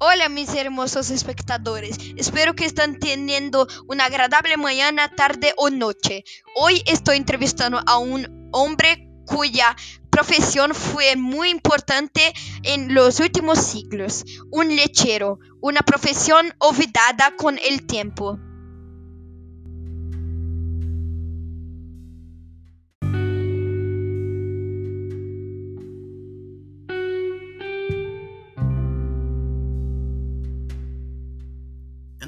Hola mis hermosos espectadores, espero que están teniendo una agradable mañana, tarde o noche. Hoy estoy entrevistando a un hombre cuya profesión fue muy importante en los últimos siglos, un lechero, una profesión olvidada con el tiempo.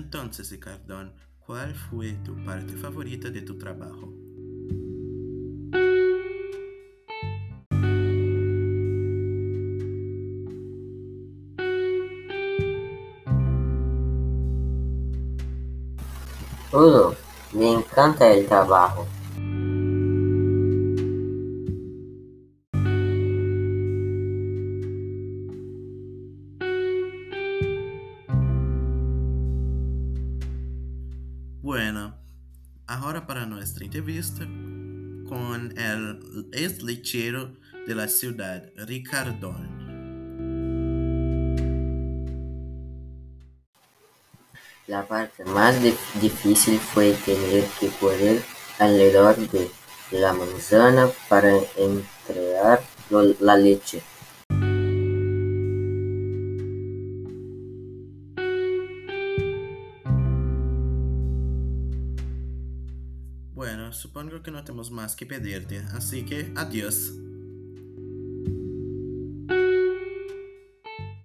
Entonces, Ricardón, ¿cuál fue tu parte favorita de tu trabajo? Todo, me encanta el trabajo. Bueno, ahora para nuestra entrevista con el ex lechero de la ciudad, Ricardón. La parte más dif- difícil fue tener que correr alrededor de la manzana para entregar la leche. Bueno, supongo que no tenemos más que pedirte, así que adiós.